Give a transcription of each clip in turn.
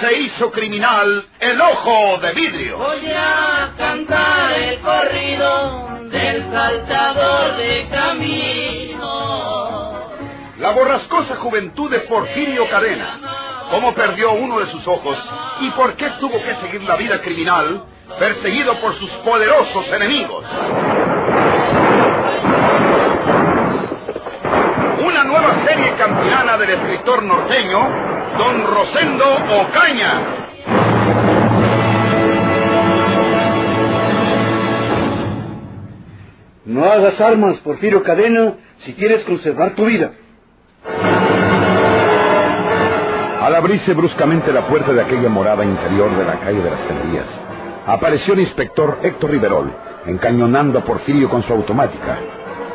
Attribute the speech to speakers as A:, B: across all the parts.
A: se hizo criminal el ojo de vidrio.
B: Voy a cantar el corrido del saltador de camino.
A: La borrascosa juventud de Porfirio Cadena. Cómo perdió uno de sus ojos y por qué tuvo que seguir la vida criminal perseguido por sus poderosos enemigos. Una nueva serie campirana del escritor norteño, Don Rosendo Ocaña.
C: No hagas armas, Porfirio Cadena, si quieres conservar tu vida.
D: Al abrirse bruscamente la puerta de aquella morada interior de la calle de las Tenerías, apareció el inspector Héctor Riverol, encañonando a Porfirio con su automática.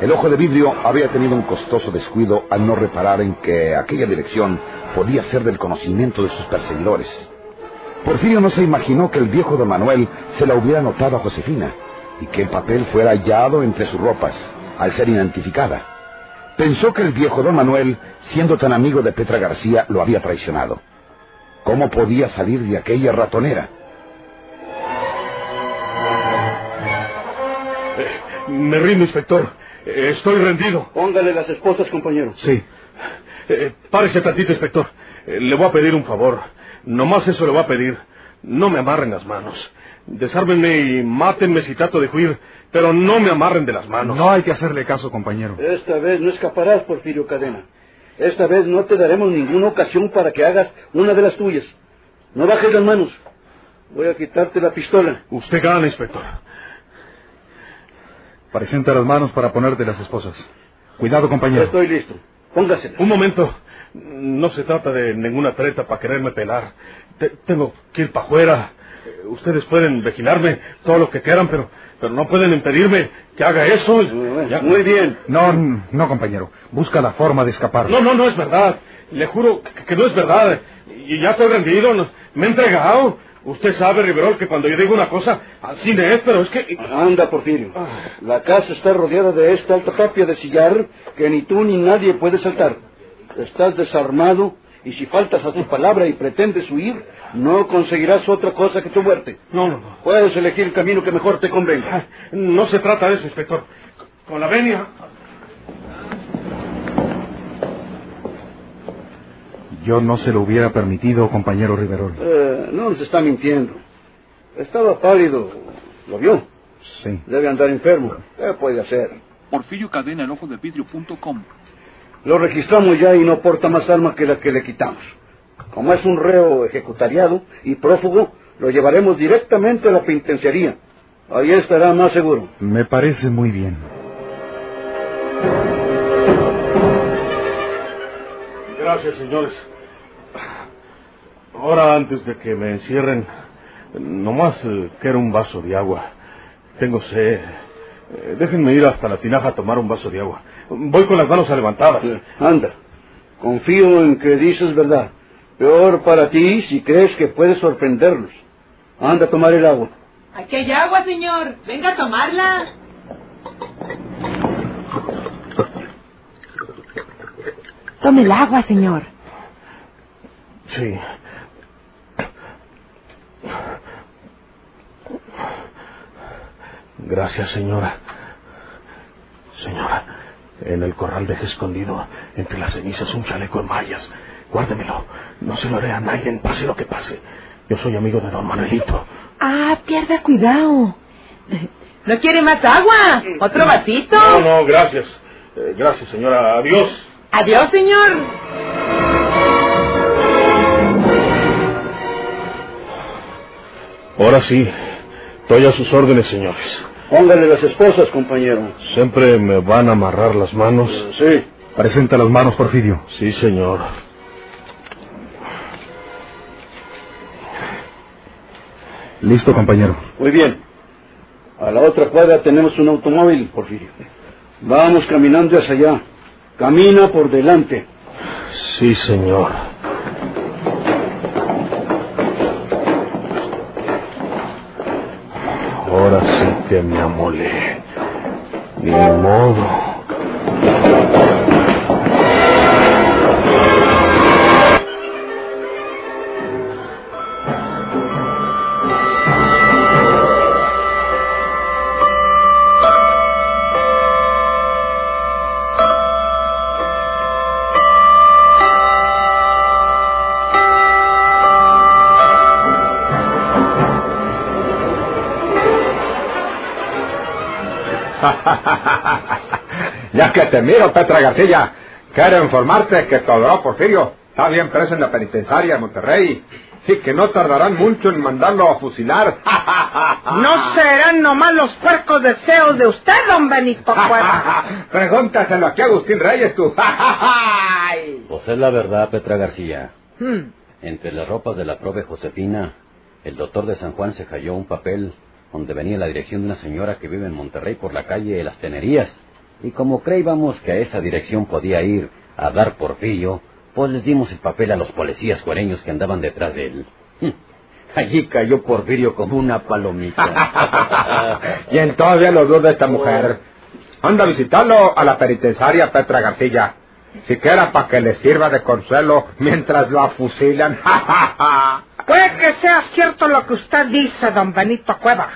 D: El ojo de vidrio había tenido un costoso descuido al no reparar en que aquella dirección podía ser del conocimiento de sus perseguidores. Porfirio no se imaginó que el viejo don Manuel se la hubiera notado a Josefina y que el papel fuera hallado entre sus ropas al ser identificada. Pensó que el viejo don Manuel, siendo tan amigo de Petra García, lo había traicionado. ¿Cómo podía salir de aquella ratonera?
E: Me rindo, inspector. Eh, Estoy rendido.
C: Póngale las esposas, compañero.
E: Sí. Eh, párese tantito, inspector. Eh, le voy a pedir un favor. Nomás eso le voy a pedir. No me amarren las manos. Desármenme y mátenme si trato de huir, pero no me amarren de las manos.
F: No hay que hacerle caso, compañero.
C: Esta vez no escaparás, Porfirio Cadena. Esta vez no te daremos ninguna ocasión para que hagas una de las tuyas. No bajes las manos. Voy a quitarte la pistola.
E: Usted gana, inspector.
F: Presenta las manos para ponerte las esposas. Cuidado, compañero.
C: Estoy listo. Póngasela.
E: Un momento. No se trata de ninguna treta para quererme pelar. Te- tengo que ir para afuera. Ustedes pueden vigilarme todo lo que quieran, pero, pero no pueden impedirme que haga eso. Ya-
C: Muy bien.
F: No, no, compañero. Busca la forma de escapar.
E: No, no, no es verdad. Le juro que, que no es verdad. Y ya estoy rendido. no- me he entregado. Usted sabe, Riverol, que cuando yo digo una cosa, así es, pero es que...
C: Anda, Porfirio. La casa está rodeada de esta alta tapia de sillar que ni tú ni nadie puede saltar. Estás desarmado y si faltas a tu palabra y pretendes huir, no conseguirás otra cosa que tu muerte.
E: No, no, no.
C: Puedes elegir el camino que mejor te convenga.
E: No se trata de eso, inspector. Con la venia.
F: Yo no se lo hubiera permitido, compañero Riverol.
C: Eh, no nos está mintiendo. Estaba pálido. ¿Lo vio?
F: Sí.
C: Debe andar enfermo. ¿Qué puede hacer?
G: Porfirio Cadena, el ojo de vidrio.com.
C: Lo registramos ya y no porta más arma que la que le quitamos. Como es un reo ejecutariado y prófugo, lo llevaremos directamente a la penitenciaría. Ahí estará más seguro.
F: Me parece muy bien.
E: Gracias, señores. Ahora, antes de que me encierren, nomás eh, quiero un vaso de agua. Tengo sed. Eh, déjenme ir hasta la tinaja a tomar un vaso de agua. Voy con las manos levantadas.
C: Anda. Confío en que dices verdad. Peor para ti si crees que puedes sorprenderlos. Anda a tomar el agua.
H: Aquí hay agua, señor. Venga a tomarla. Tome el agua, señor.
E: Sí. Gracias, señora. Señora, en el corral dejé escondido entre las cenizas un chaleco de mallas. Guárdemelo. No se lo haré a nadie, pase lo que pase. Yo soy amigo de don Manuelito.
H: Ah, pierda cuidado. ¿No quiere más agua? ¿Otro vasito?
E: No, no, gracias. Eh, gracias, señora. Adiós.
H: Adiós, señor.
E: Ahora sí. Estoy a sus órdenes, señores.
C: Póngale las esposas, compañero.
E: ¿Siempre me van a amarrar las manos?
C: Sí.
F: Presenta las manos, Porfirio.
E: Sí, señor.
F: Listo, compañero.
C: Muy bien. A la otra cuadra tenemos un automóvil, Porfirio. Vamos caminando hacia allá. Camina por delante.
E: Sí, señor. Que me amolé. Ni modo.
I: Ya que te miro, Petra García, quiero informarte que Todoro Porfirio está bien preso en la penitenciaria de Monterrey y que no tardarán mucho en mandarlo a fusilar.
J: No serán nomás los puercos deseos de usted, don Benito Cueva.
I: Pregúntaselo aquí a Agustín Reyes, tú.
K: Pues es la verdad, Petra García.
J: Hmm.
K: Entre las ropas de la prove Josefina, el doctor de San Juan se halló un papel donde venía la dirección de una señora que vive en Monterrey por la calle de las Tenerías. Y como creíamos que a esa dirección podía ir a dar Porfirio, pues les dimos el papel a los policías cuareños que andaban detrás de él. Allí cayó Porfirio como una palomita.
I: y todavía lo duda esta mujer. Anda a visitarlo a la penitenciaria Petra García. Siquiera para que le sirva de consuelo mientras lo afusilan.
J: Puede que sea cierto lo que usted dice, don Benito Cueva.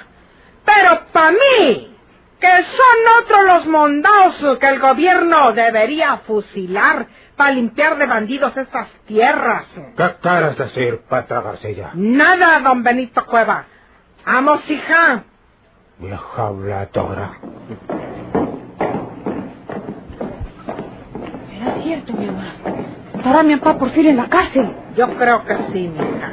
J: Pero para mí, que son otros los mondados que el gobierno debería fusilar para limpiar de bandidos estas tierras.
I: ¿Qué quieres decir, Petra García?
J: Nada, don Benito Cueva. Amos, hija.
I: Vieja habladora.
L: ¿Será cierto, mi mamá? ¿Estará mi papá Porfirio en la cárcel?
J: Yo creo que sí, mija.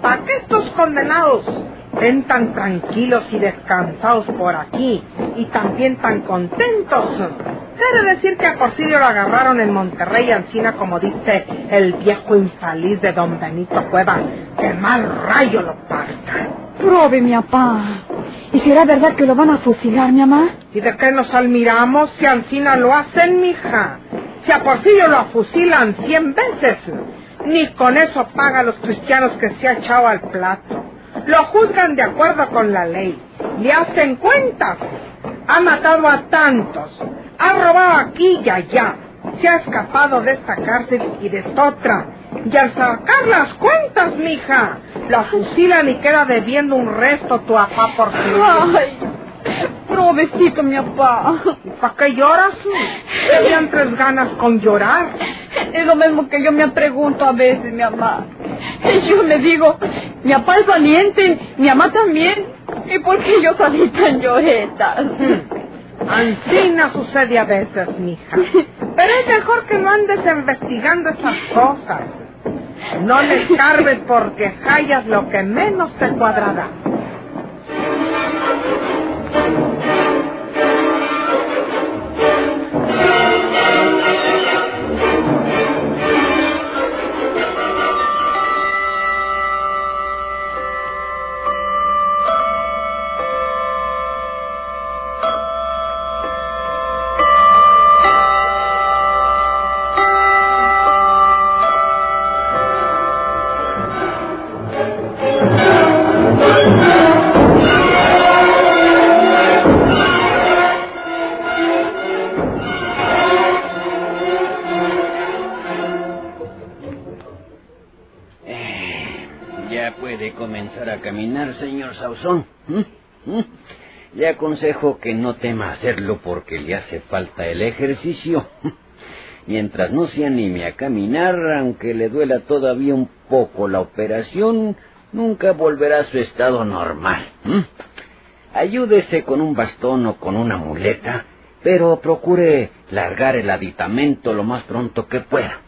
J: ¿Para qué estos condenados estén tan tranquilos y descansados por aquí y también tan contentos? Quiere decir que a Porfirio lo agarraron en Monterrey, Ancina, como dice el viejo infeliz de don Benito Cueva. Que mal rayo lo parta.
L: Probe, mi papá. ¿Y será verdad que lo van a fusilar, mi mamá?
J: ¿Y de qué nos admiramos si Ancina lo hacen, mija? Si a Porfirio lo fusilan cien veces, ni con eso paga a los cristianos que se ha echado al plato. Lo juzgan de acuerdo con la ley. Le hacen cuentas. Ha matado a tantos. Ha robado aquí y allá. Se ha escapado de esta cárcel y de esta otra. Y al sacar las cuentas, mija, la fusilan y queda debiendo un resto tu papá por
L: Ay, provecito, mi papá.
J: ¿Y para qué lloras? Tenían tres ganas con llorar.
L: Es lo mismo que yo me pregunto a veces, mi mamá. Yo me digo, mi papá es valiente, mi mamá también. ¿Y por qué yo salí tan lloreta?
J: Ancina sucede a veces, mija. Pero es mejor que no andes investigando esas cosas. No le escarbes porque hallas lo que menos te cuadrará.
K: Ya puede comenzar a caminar, señor Sauzón. ¿Mm? ¿Mm? Le aconsejo que no tema hacerlo porque le hace falta el ejercicio. Mientras no se anime a caminar, aunque le duela todavía un poco la operación, nunca volverá a su estado normal. ¿Mm? Ayúdese con un bastón o con una muleta, pero procure largar el aditamento lo más pronto que pueda.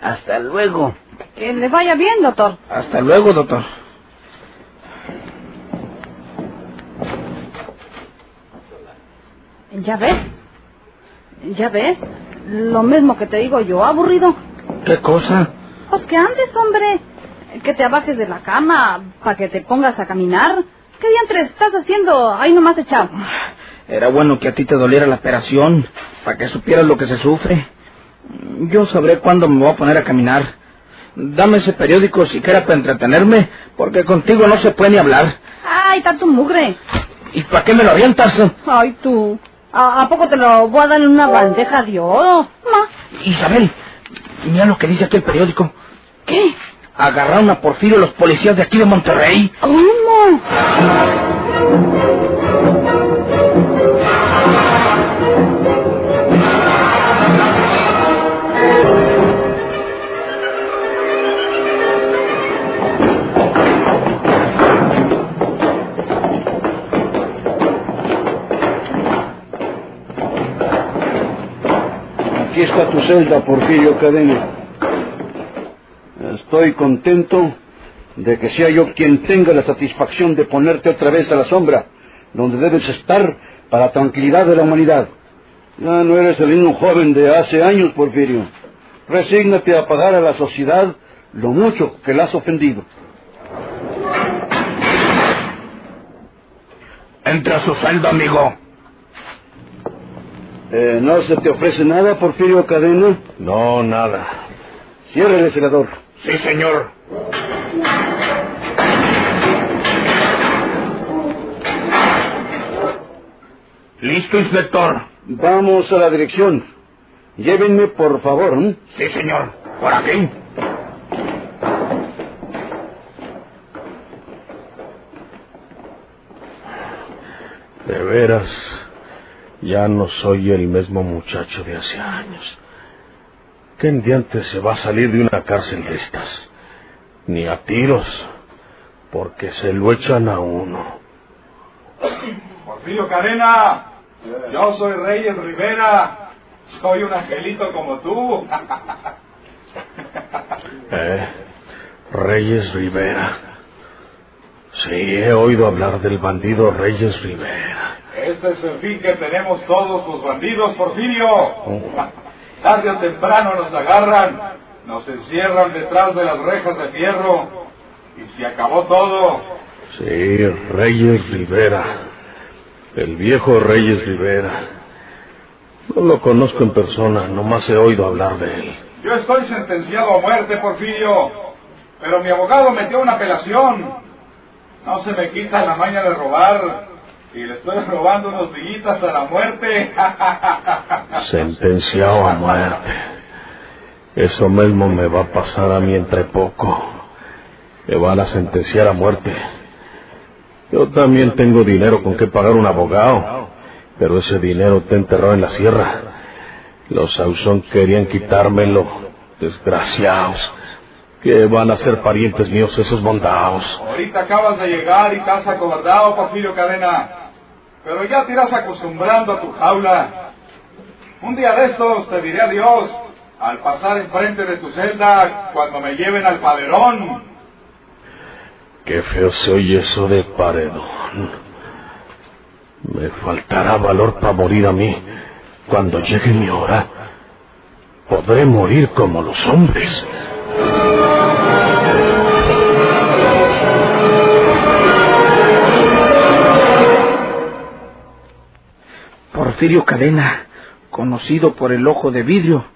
K: Hasta luego.
L: Que le vaya bien, doctor.
C: Hasta luego, doctor.
L: ¿Ya ves? ¿Ya ves? Lo mismo que te digo yo, aburrido.
C: ¿Qué cosa?
L: Pues que andes, hombre. Que te abajes de la cama para que te pongas a caminar. ¿Qué diantres estás haciendo ahí nomás echado?
C: Era bueno que a ti te doliera la operación, para que supieras lo que se sufre. Yo sabré cuándo me voy a poner a caminar. Dame ese periódico siquiera para entretenerme, porque contigo no se puede ni hablar.
L: Ay, tanto mugre.
C: ¿Y para qué me lo avientas?
L: Ay, tú. ¿A, a poco te lo voy a dar en una bandeja de oro? Ma.
C: Isabel, mira lo que dice aquí el periódico.
L: ¿Qué?
C: Agarraron a Porfirio los policías de aquí de Monterrey.
L: ¿Cómo?
C: Aquí está tu celda, Porfirio Cadena. Estoy contento de que sea yo quien tenga la satisfacción de ponerte otra vez a la sombra, donde debes estar para tranquilidad de la humanidad. Ya no eres el mismo joven de hace años, Porfirio. Resígnate a pagar a la sociedad lo mucho que la has ofendido.
A: Entra a su celda, amigo.
C: Eh, ¿No se te ofrece nada, Porfirio Cadena?
E: No, nada.
C: Ciérrele, senador.
A: Sí, señor. Listo, inspector.
C: Vamos a la dirección. Llévenme, por favor. ¿eh?
A: Sí, señor. Por aquí.
E: De veras, ya no soy el mismo muchacho de hace años. ¿Qué diante se va a salir de una cárcel de estas? Ni a tiros, porque se lo echan a uno.
M: Porfirio Cadena, yo soy Reyes Rivera, soy un angelito como tú.
E: ¿Eh? Reyes Rivera. Sí, he oído hablar del bandido Reyes Rivera.
M: Este es el fin que tenemos todos los bandidos, Porfirio. Tarde o temprano nos agarran, nos encierran detrás de las rejas de fierro y se acabó todo.
E: Sí, Reyes Rivera. El viejo Reyes Rivera. No lo conozco en persona, nomás he oído hablar de él.
M: Yo estoy sentenciado a muerte, Porfirio, pero mi abogado metió una apelación. No se me quita la maña de robar y le estoy robando unos dillitos hasta la muerte.
E: Sentenciado a muerte. Eso mismo me va a pasar a mí entre poco. Me van a sentenciar a muerte. Yo también tengo dinero con que pagar un abogado, pero ese dinero está enterrado en la sierra. Los Sauzón querían quitármelo, desgraciados. Que van a ser parientes míos esos bondados.
M: Ahorita acabas de llegar y estás acobardado, Porfirio Cadena. Pero ya te irás acostumbrando a tu jaula. Un día de estos te diré adiós al pasar enfrente de tu celda cuando me lleven al paredón.
E: Qué feo se oye eso de paredón. Me faltará valor para morir a mí. Cuando llegue mi hora, podré morir como los hombres.
N: Porfirio Cadena, conocido por el ojo de vidrio,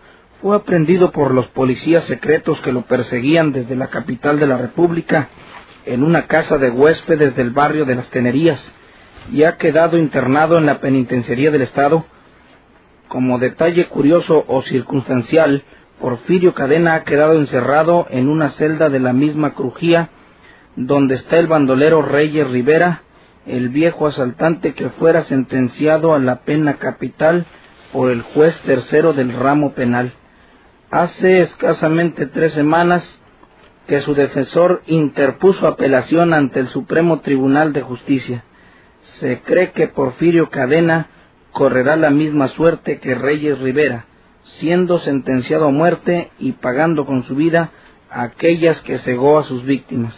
N: fue aprendido por los policías secretos que lo perseguían desde la capital de la República en una casa de huéspedes del barrio de las Tenerías y ha quedado internado en la penitenciaría del Estado. Como detalle curioso o circunstancial, Porfirio Cadena ha quedado encerrado en una celda de la misma crujía donde está el bandolero Reyes Rivera, el viejo asaltante que fuera sentenciado a la pena capital por el juez tercero del ramo penal. Hace escasamente tres semanas que su defensor interpuso apelación ante el Supremo Tribunal de Justicia. Se cree que Porfirio Cadena correrá la misma suerte que Reyes Rivera, siendo sentenciado a muerte y pagando con su vida aquellas que cegó a sus víctimas.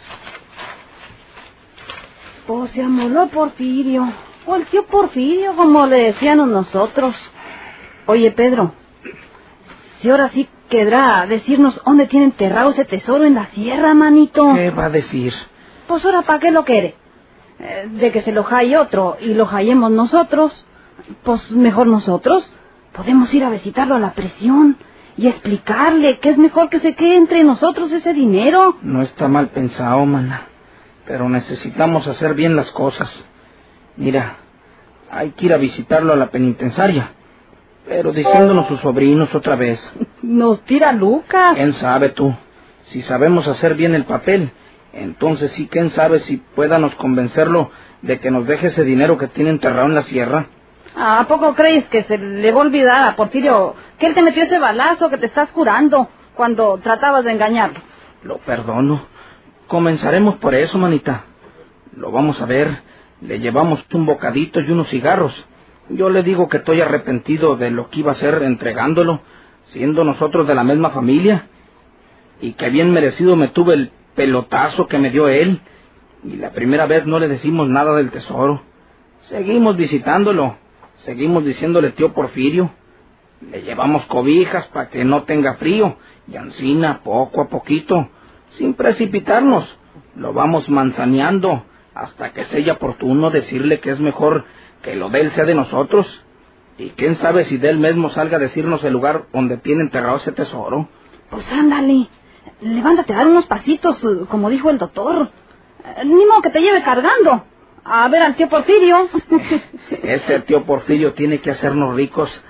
L: Pues se amoló Porfirio, o el tío Porfirio, como le decíamos nosotros. Oye, Pedro, si ahora sí querrá decirnos dónde tiene enterrado ese tesoro en la sierra, manito.
N: ¿Qué va a decir?
L: Pues ahora, ¿para qué lo quiere? Eh, de que se lo jaye otro y lo hallemos nosotros. Pues mejor nosotros. Podemos ir a visitarlo a la prisión y explicarle que es mejor que se quede entre nosotros ese dinero.
N: No está mal pensado, mana. Pero necesitamos hacer bien las cosas. Mira, hay que ir a visitarlo a la penitenciaria. Pero diciéndonos sus sobrinos otra vez.
L: Nos tira Lucas.
N: ¿Quién sabe tú? Si sabemos hacer bien el papel, entonces sí, ¿quién sabe si puédanos convencerlo de que nos deje ese dinero que tiene enterrado en la sierra?
L: ¿A poco crees que se le va a olvidar a Porfirio que él te metió ese balazo que te estás curando cuando tratabas de engañarlo?
N: Lo perdono. Comenzaremos por eso, manita. Lo vamos a ver. Le llevamos un bocadito y unos cigarros. Yo le digo que estoy arrepentido de lo que iba a hacer entregándolo, siendo nosotros de la misma familia, y que bien merecido me tuve el pelotazo que me dio él, y la primera vez no le decimos nada del tesoro. Seguimos visitándolo, seguimos diciéndole tío Porfirio, le llevamos cobijas para que no tenga frío, y ansina poco a poquito, sin precipitarnos, lo vamos manzaneando hasta que sea oportuno decirle que es mejor que lo de él sea de nosotros. Y quién sabe si de él mismo salga a decirnos el lugar donde tiene enterrado ese tesoro.
L: Pues ándale, levántate a dar unos pasitos, como dijo el doctor. Eh, Ni modo que te lleve cargando. A ver al tío Porfirio.
N: Ese tío Porfirio tiene que hacernos ricos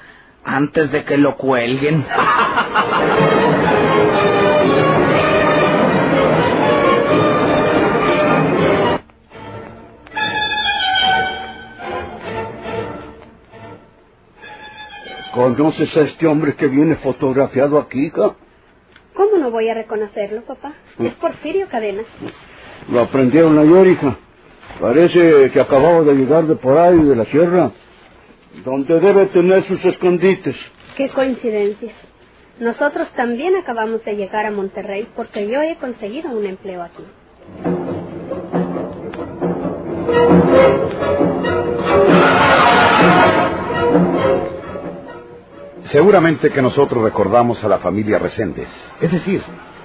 N: antes de que lo cuelguen.
C: ¿Conoces a este hombre que viene fotografiado aquí, hija?
O: ¿Cómo no voy a reconocerlo, papá? Es Porfirio Cadena.
C: Lo aprendieron ayer, hija. Parece que acababa de llegar de por ahí, de la sierra, donde debe tener sus escondites.
O: Qué coincidencias. Nosotros también acabamos de llegar a Monterrey porque yo he conseguido un empleo aquí.
D: Seguramente que nosotros recordamos a la familia Reséndez, es decir,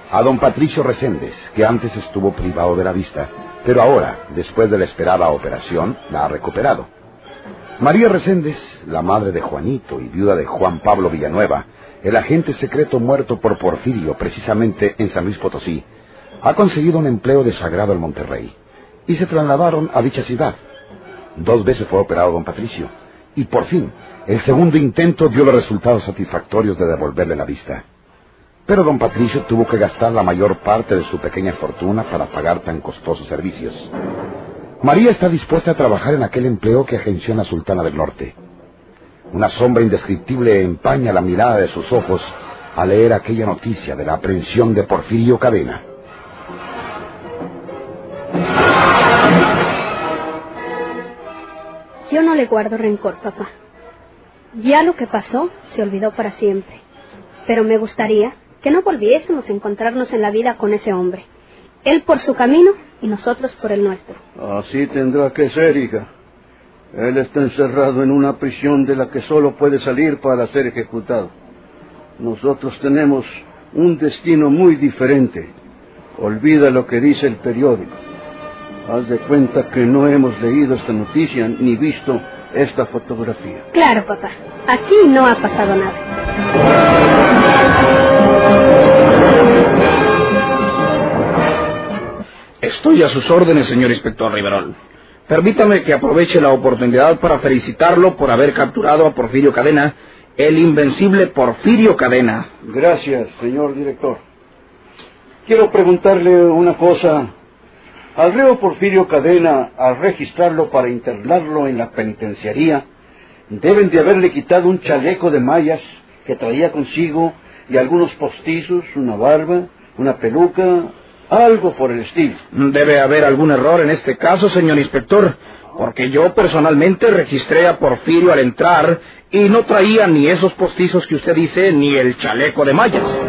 D: a don Patricio Reséndez, que antes estuvo privado de la vista, pero ahora, después de la esperada operación, la ha recuperado. María Reséndez, la madre de Juanito y viuda de Juan Pablo Villanueva, el agente secreto muerto por Porfirio precisamente en San Luis Potosí, ha conseguido un empleo de sagrado en Monterrey y se trasladaron a dicha ciudad. Dos veces fue operado don Patricio y por fin el segundo intento dio los resultados satisfactorios de devolverle la vista. Pero don Patricio tuvo que gastar la mayor parte de su pequeña fortuna para pagar tan costosos servicios. María está dispuesta a trabajar en aquel empleo que agenció la Sultana del Norte. Una sombra indescriptible empaña la mirada de sus ojos al leer aquella noticia de la aprehensión de Porfirio Cadena.
O: Yo no le guardo rencor, papá. Ya lo que pasó se olvidó para siempre. Pero me gustaría que no volviésemos a encontrarnos en la vida con ese hombre. Él por su camino y nosotros por el nuestro.
C: Así tendrá que ser, hija. Él está encerrado en una prisión de la que solo puede salir para ser ejecutado. Nosotros tenemos un destino muy diferente. Olvida lo que dice el periódico. Haz de cuenta que no hemos leído esta noticia ni visto esta fotografía.
O: Claro, papá. Aquí no ha pasado nada.
N: Estoy a sus órdenes, señor inspector Riverol. Permítame que aproveche la oportunidad para felicitarlo por haber capturado a Porfirio Cadena, el invencible Porfirio Cadena.
C: Gracias, señor director. Quiero preguntarle una cosa. Al reo Porfirio Cadena, al registrarlo para internarlo en la penitenciaría, deben de haberle quitado un chaleco de mallas que traía consigo y algunos postizos, una barba, una peluca, algo por el estilo.
N: Debe haber algún error en este caso, señor inspector, porque yo personalmente registré a Porfirio al entrar y no traía ni esos postizos que usted dice ni el chaleco de mallas.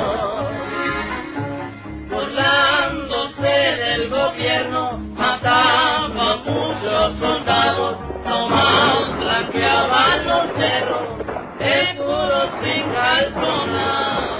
B: gobierno mataba muchos soldados, nomás blanqueaban los cerros de puros sin calzonar.